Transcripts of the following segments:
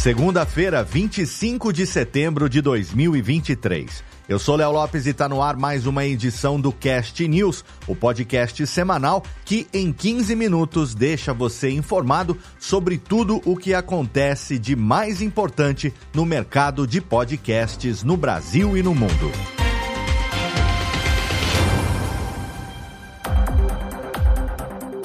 Segunda-feira, 25 de setembro de 2023. Eu sou Léo Lopes e está no ar mais uma edição do Cast News, o podcast semanal que em 15 minutos deixa você informado sobre tudo o que acontece de mais importante no mercado de podcasts no Brasil e no mundo.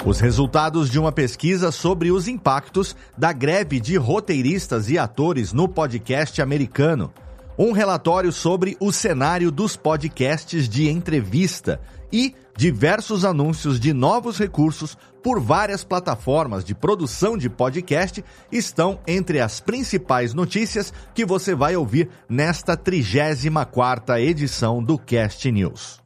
Os resultados de uma pesquisa sobre os impactos da greve de roteiristas e atores no podcast americano. Um relatório sobre o cenário dos podcasts de entrevista e diversos anúncios de novos recursos por várias plataformas de produção de podcast estão entre as principais notícias que você vai ouvir nesta 34ª edição do Cast News.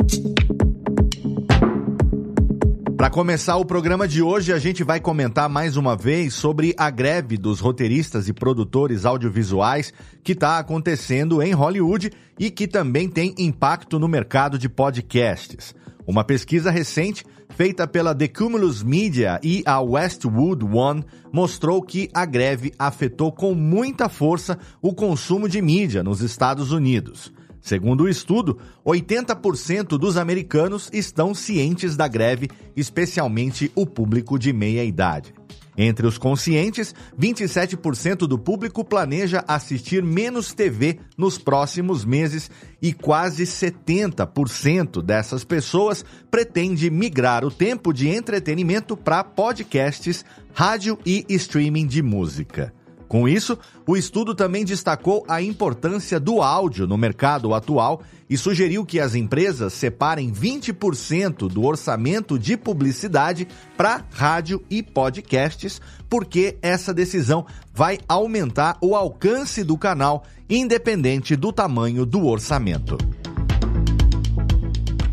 Para começar o programa de hoje, a gente vai comentar mais uma vez sobre a greve dos roteiristas e produtores audiovisuais que está acontecendo em Hollywood e que também tem impacto no mercado de podcasts. Uma pesquisa recente feita pela The Cumulus Media e a Westwood One mostrou que a greve afetou com muita força o consumo de mídia nos Estados Unidos. Segundo o estudo, 80% dos americanos estão cientes da greve, especialmente o público de meia idade. Entre os conscientes, 27% do público planeja assistir menos TV nos próximos meses e quase 70% dessas pessoas pretende migrar o tempo de entretenimento para podcasts, rádio e streaming de música. Com isso, o estudo também destacou a importância do áudio no mercado atual e sugeriu que as empresas separem 20% do orçamento de publicidade para rádio e podcasts, porque essa decisão vai aumentar o alcance do canal, independente do tamanho do orçamento.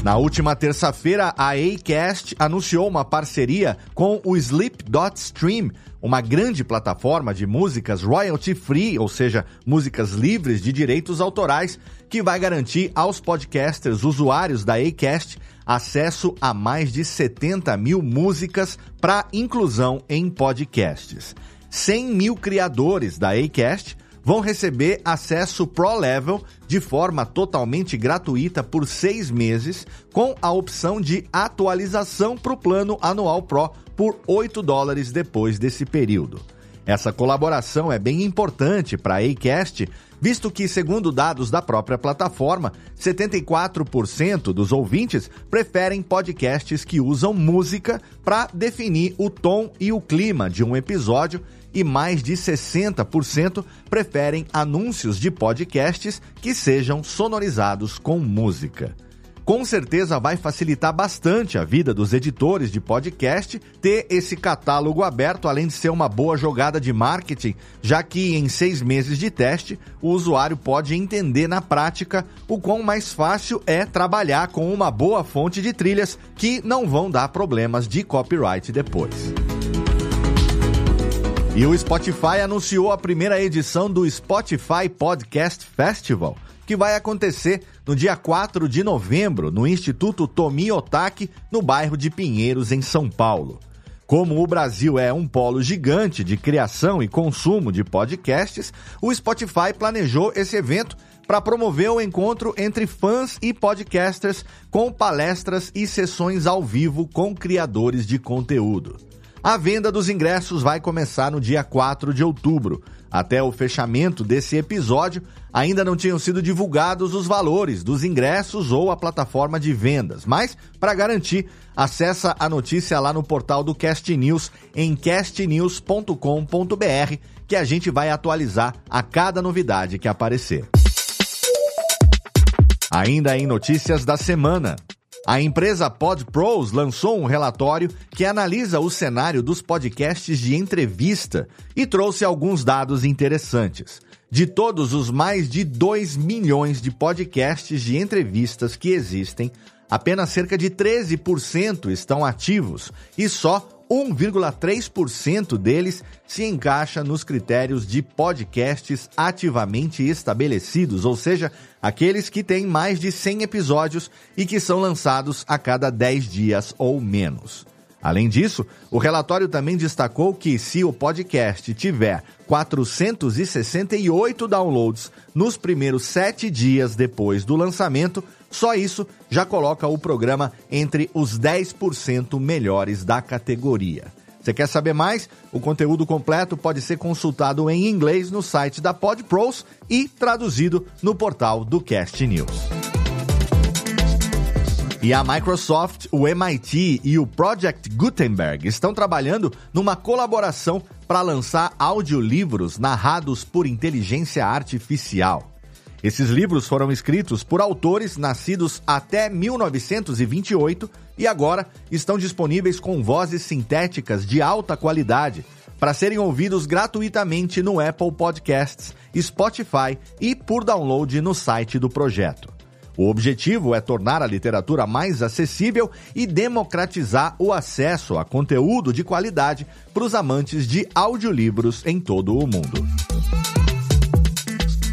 Na última terça-feira, a Acast anunciou uma parceria com o Sleep.Stream, uma grande plataforma de músicas royalty free, ou seja, músicas livres de direitos autorais, que vai garantir aos podcasters usuários da Acast acesso a mais de 70 mil músicas para inclusão em podcasts. 100 mil criadores da Acast vão receber acesso Pro Level de forma totalmente gratuita por seis meses, com a opção de atualização para o plano anual Pro por 8 dólares depois desse período. Essa colaboração é bem importante para a Acast, visto que, segundo dados da própria plataforma, 74% dos ouvintes preferem podcasts que usam música para definir o tom e o clima de um episódio e mais de 60% preferem anúncios de podcasts que sejam sonorizados com música. Com certeza vai facilitar bastante a vida dos editores de podcast ter esse catálogo aberto, além de ser uma boa jogada de marketing, já que em seis meses de teste o usuário pode entender na prática o quão mais fácil é trabalhar com uma boa fonte de trilhas que não vão dar problemas de copyright depois. E o Spotify anunciou a primeira edição do Spotify Podcast Festival, que vai acontecer no dia 4 de novembro no Instituto Tomi Otaki, no bairro de Pinheiros, em São Paulo. Como o Brasil é um polo gigante de criação e consumo de podcasts, o Spotify planejou esse evento para promover o encontro entre fãs e podcasters com palestras e sessões ao vivo com criadores de conteúdo. A venda dos ingressos vai começar no dia 4 de outubro. Até o fechamento desse episódio, ainda não tinham sido divulgados os valores dos ingressos ou a plataforma de vendas, mas para garantir, acessa a notícia lá no portal do Cast News em castnews.com.br, que a gente vai atualizar a cada novidade que aparecer. Ainda em notícias da semana. A empresa PodPros lançou um relatório que analisa o cenário dos podcasts de entrevista e trouxe alguns dados interessantes. De todos os mais de 2 milhões de podcasts de entrevistas que existem, apenas cerca de 13% estão ativos e só 1,3% deles se encaixa nos critérios de podcasts ativamente estabelecidos, ou seja, aqueles que têm mais de 100 episódios e que são lançados a cada 10 dias ou menos. Além disso, o relatório também destacou que se o podcast tiver 468 downloads nos primeiros sete dias depois do lançamento, só isso já coloca o programa entre os 10% melhores da categoria. Você quer saber mais? O conteúdo completo pode ser consultado em inglês no site da PodPros e traduzido no portal do Cast News. E a Microsoft, o MIT e o Project Gutenberg estão trabalhando numa colaboração para lançar audiolivros narrados por inteligência artificial. Esses livros foram escritos por autores nascidos até 1928 e agora estão disponíveis com vozes sintéticas de alta qualidade para serem ouvidos gratuitamente no Apple Podcasts, Spotify e por download no site do projeto. O objetivo é tornar a literatura mais acessível e democratizar o acesso a conteúdo de qualidade para os amantes de audiolivros em todo o mundo.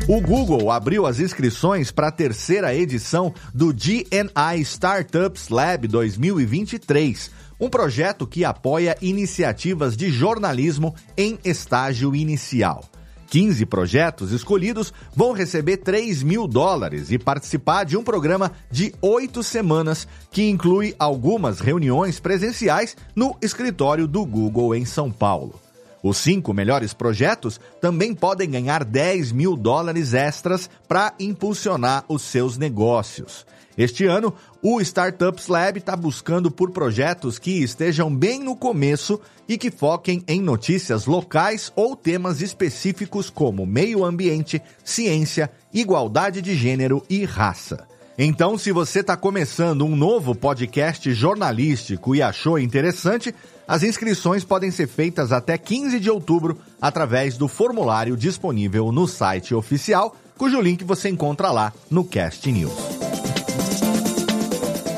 O Google abriu as inscrições para a terceira edição do GNI Startups Lab 2023, um projeto que apoia iniciativas de jornalismo em estágio inicial. 15 projetos escolhidos vão receber 3 mil dólares e participar de um programa de oito semanas que inclui algumas reuniões presenciais no escritório do Google em São Paulo. Os cinco melhores projetos também podem ganhar 10 mil dólares extras para impulsionar os seus negócios. Este ano, o Startups Lab está buscando por projetos que estejam bem no começo e que foquem em notícias locais ou temas específicos como meio ambiente, ciência, igualdade de gênero e raça. Então, se você está começando um novo podcast jornalístico e achou interessante, as inscrições podem ser feitas até 15 de outubro através do formulário disponível no site oficial, cujo link você encontra lá no Cast News.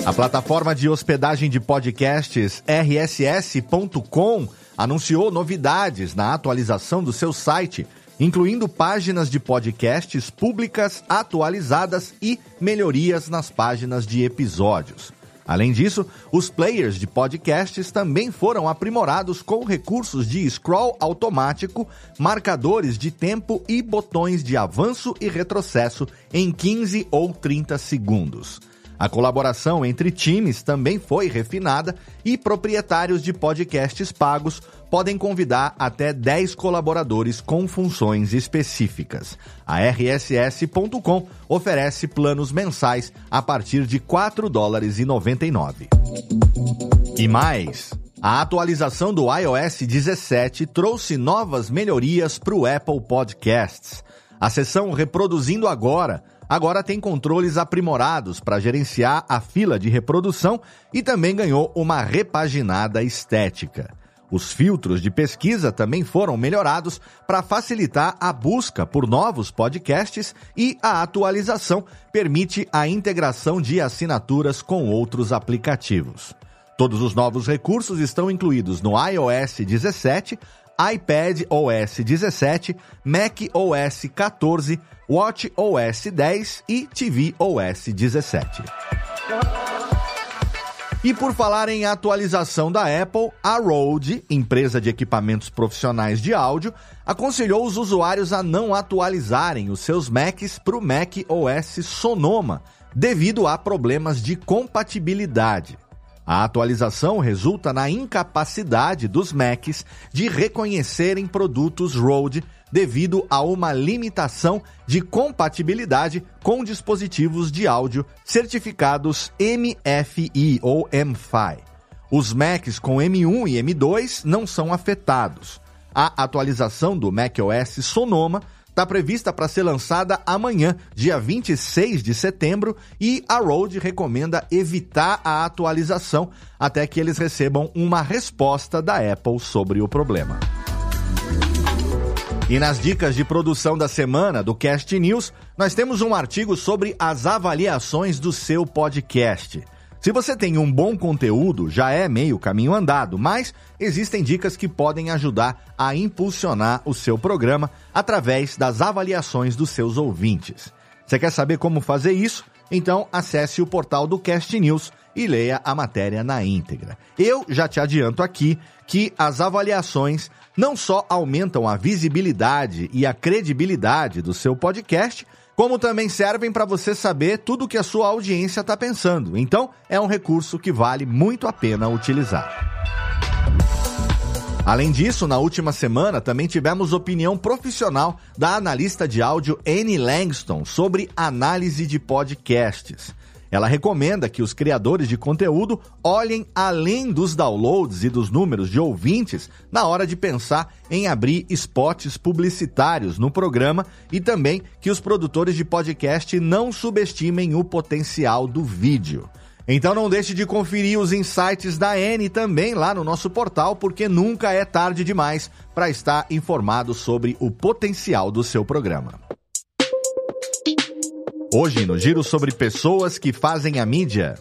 A plataforma de hospedagem de podcasts rss.com anunciou novidades na atualização do seu site, incluindo páginas de podcasts públicas atualizadas e melhorias nas páginas de episódios. Além disso, os players de podcasts também foram aprimorados com recursos de scroll automático, marcadores de tempo e botões de avanço e retrocesso em 15 ou 30 segundos. A colaboração entre times também foi refinada e proprietários de podcasts pagos podem convidar até 10 colaboradores com funções específicas. A RSS.com oferece planos mensais a partir de 4 dólares e 99. E mais, a atualização do iOS 17 trouxe novas melhorias para o Apple Podcasts. A seção Reproduzindo Agora agora tem controles aprimorados para gerenciar a fila de reprodução e também ganhou uma repaginada estética. Os filtros de pesquisa também foram melhorados para facilitar a busca por novos podcasts e a atualização permite a integração de assinaturas com outros aplicativos. Todos os novos recursos estão incluídos no iOS 17, iPad OS 17, Mac OS 14, Watch OS 10 e TV OS 17. E por falar em atualização da Apple, a Rode, empresa de equipamentos profissionais de áudio, aconselhou os usuários a não atualizarem os seus Macs para o Mac OS Sonoma, devido a problemas de compatibilidade. A atualização resulta na incapacidade dos Macs de reconhecerem produtos Rode devido a uma limitação de compatibilidade com dispositivos de áudio certificados MFI ou MFI. Os Macs com M1 e M2 não são afetados. A atualização do macOS Sonoma está prevista para ser lançada amanhã, dia 26 de setembro, e a Rode recomenda evitar a atualização até que eles recebam uma resposta da Apple sobre o problema. E nas dicas de produção da semana do Cast News, nós temos um artigo sobre as avaliações do seu podcast. Se você tem um bom conteúdo, já é meio caminho andado, mas existem dicas que podem ajudar a impulsionar o seu programa através das avaliações dos seus ouvintes. Você quer saber como fazer isso? Então acesse o portal do Cast News e leia a matéria na íntegra. Eu já te adianto aqui que as avaliações não só aumentam a visibilidade e a credibilidade do seu podcast, como também servem para você saber tudo o que a sua audiência está pensando. Então, é um recurso que vale muito a pena utilizar. Além disso, na última semana também tivemos opinião profissional da analista de áudio Annie Langston sobre análise de podcasts. Ela recomenda que os criadores de conteúdo olhem além dos downloads e dos números de ouvintes na hora de pensar em abrir spots publicitários no programa e também que os produtores de podcast não subestimem o potencial do vídeo. Então não deixe de conferir os insights da N também lá no nosso portal, porque nunca é tarde demais para estar informado sobre o potencial do seu programa. Hoje, no giro sobre pessoas que fazem a mídia.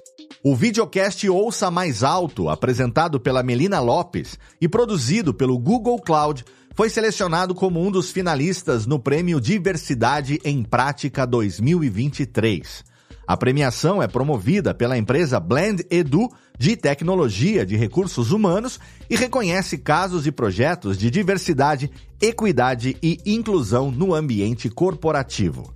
O videocast Ouça Mais Alto, apresentado pela Melina Lopes e produzido pelo Google Cloud, foi selecionado como um dos finalistas no Prêmio Diversidade em Prática 2023. A premiação é promovida pela empresa Blend Edu de tecnologia de recursos humanos e reconhece casos e projetos de diversidade, equidade e inclusão no ambiente corporativo.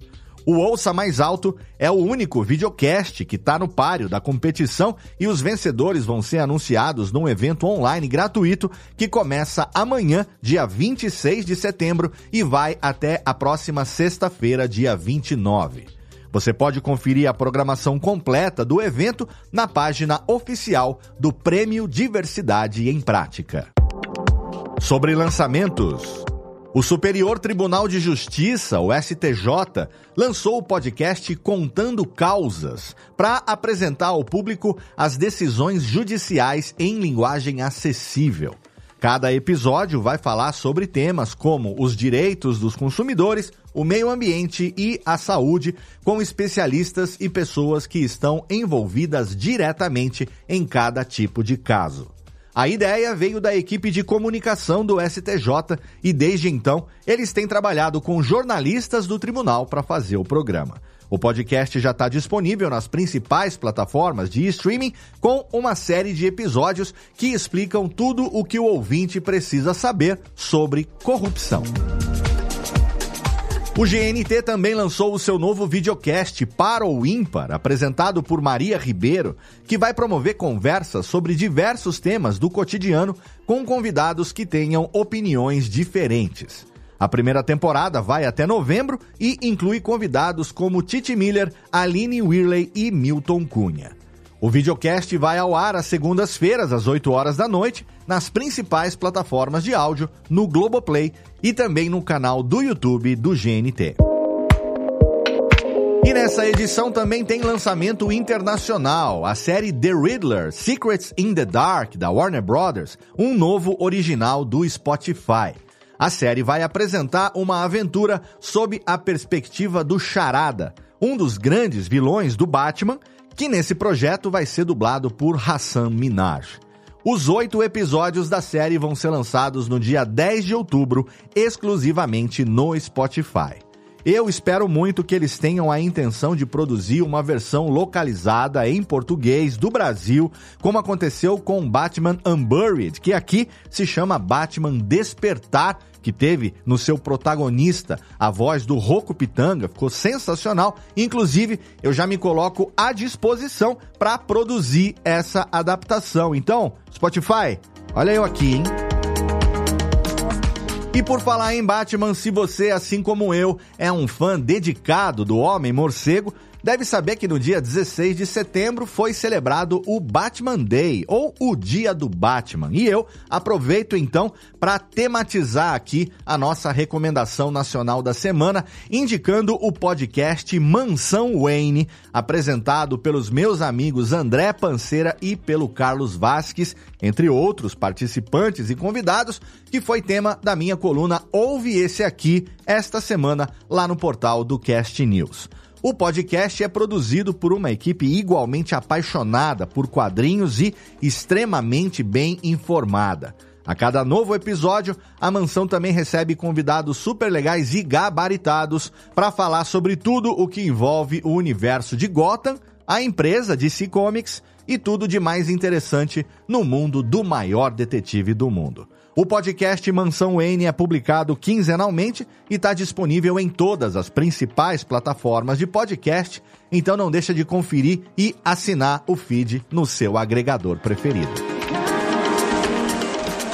O Ouça Mais Alto é o único videocast que está no páreo da competição e os vencedores vão ser anunciados num evento online gratuito que começa amanhã, dia 26 de setembro, e vai até a próxima sexta-feira, dia 29. Você pode conferir a programação completa do evento na página oficial do Prêmio Diversidade em Prática. Sobre lançamentos. O Superior Tribunal de Justiça, o STJ, lançou o podcast Contando Causas para apresentar ao público as decisões judiciais em linguagem acessível. Cada episódio vai falar sobre temas como os direitos dos consumidores, o meio ambiente e a saúde, com especialistas e pessoas que estão envolvidas diretamente em cada tipo de caso. A ideia veio da equipe de comunicação do STJ e desde então eles têm trabalhado com jornalistas do tribunal para fazer o programa. O podcast já está disponível nas principais plataformas de streaming com uma série de episódios que explicam tudo o que o ouvinte precisa saber sobre corrupção. O GNT também lançou o seu novo videocast Para o Ímpar, apresentado por Maria Ribeiro, que vai promover conversas sobre diversos temas do cotidiano com convidados que tenham opiniões diferentes. A primeira temporada vai até novembro e inclui convidados como Titi Miller, Aline Whirley e Milton Cunha. O videocast vai ao ar às segundas-feiras, às 8 horas da noite, nas principais plataformas de áudio, no Globoplay e também no canal do YouTube do GNT. E nessa edição também tem lançamento internacional, a série The Riddler Secrets in the Dark da Warner Brothers, um novo original do Spotify. A série vai apresentar uma aventura sob a perspectiva do Charada, um dos grandes vilões do Batman que nesse projeto vai ser dublado por Hassan Minaj. Os oito episódios da série vão ser lançados no dia 10 de outubro, exclusivamente no Spotify. Eu espero muito que eles tenham a intenção de produzir uma versão localizada em português do Brasil, como aconteceu com Batman Unburied, que aqui se chama Batman Despertar, que teve no seu protagonista a voz do Rocco Pitanga, ficou sensacional. Inclusive, eu já me coloco à disposição para produzir essa adaptação. Então, Spotify, olha eu aqui, hein? E por falar em Batman, se você, assim como eu, é um fã dedicado do Homem Morcego, deve saber que no dia 16 de setembro foi celebrado o Batman Day, ou o Dia do Batman. E eu aproveito então para tematizar aqui a nossa recomendação nacional da semana, indicando o podcast Mansão Wayne, apresentado pelos meus amigos André Panceira e pelo Carlos Vasques, entre outros participantes e convidados, que foi tema da minha coluna Ouve Esse Aqui, esta semana, lá no portal do Cast News. O podcast é produzido por uma equipe igualmente apaixonada por quadrinhos e extremamente bem informada. A cada novo episódio, a mansão também recebe convidados super legais e gabaritados para falar sobre tudo o que envolve o universo de Gotham, a empresa DC Comics e tudo de mais interessante no mundo do maior detetive do mundo. O podcast Mansão N é publicado quinzenalmente e está disponível em todas as principais plataformas de podcast, então não deixa de conferir e assinar o feed no seu agregador preferido.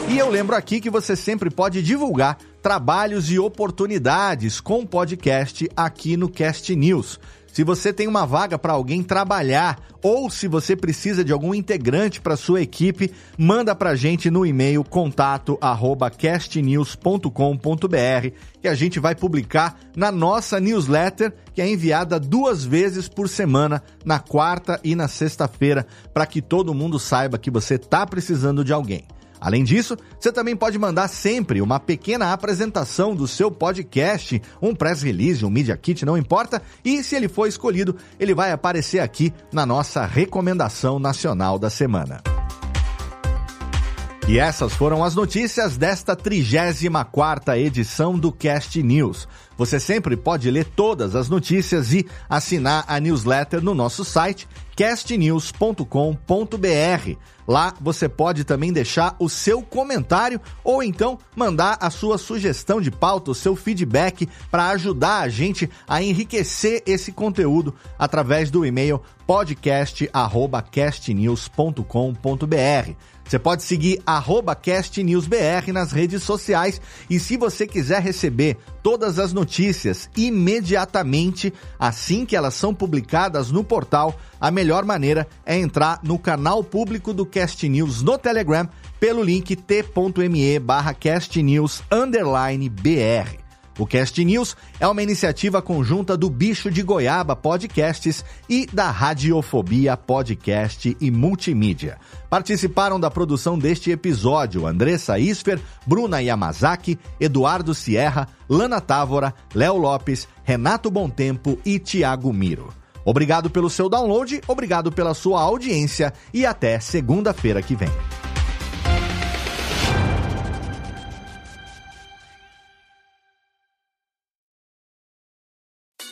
E eu lembro aqui que você sempre pode divulgar trabalhos e oportunidades com podcast aqui no Cast News. Se você tem uma vaga para alguém trabalhar ou se você precisa de algum integrante para sua equipe, manda para a gente no e-mail contato@castnews.com.br que a gente vai publicar na nossa newsletter, que é enviada duas vezes por semana, na quarta e na sexta-feira, para que todo mundo saiba que você está precisando de alguém. Além disso, você também pode mandar sempre uma pequena apresentação do seu podcast, um press release, um media kit, não importa, e se ele for escolhido, ele vai aparecer aqui na nossa recomendação nacional da semana. E essas foram as notícias desta 34ª edição do Cast News. Você sempre pode ler todas as notícias e assinar a newsletter no nosso site castnews.com.br. Lá você pode também deixar o seu comentário ou então mandar a sua sugestão de pauta, o seu feedback para ajudar a gente a enriquecer esse conteúdo através do e-mail podcast@castnews.com.br. Você pode seguir CastNewsBR nas redes sociais e se você quiser receber todas as notícias imediatamente assim que elas são publicadas no portal, a melhor maneira é entrar no canal público do Cast News no Telegram pelo link t.me barra castnews_br. O Cast News é uma iniciativa conjunta do Bicho de Goiaba Podcasts e da Radiofobia Podcast e Multimídia. Participaram da produção deste episódio Andressa Isfer, Bruna Yamazaki, Eduardo Sierra, Lana Távora, Léo Lopes, Renato Tempo e Tiago Miro. Obrigado pelo seu download, obrigado pela sua audiência e até segunda-feira que vem.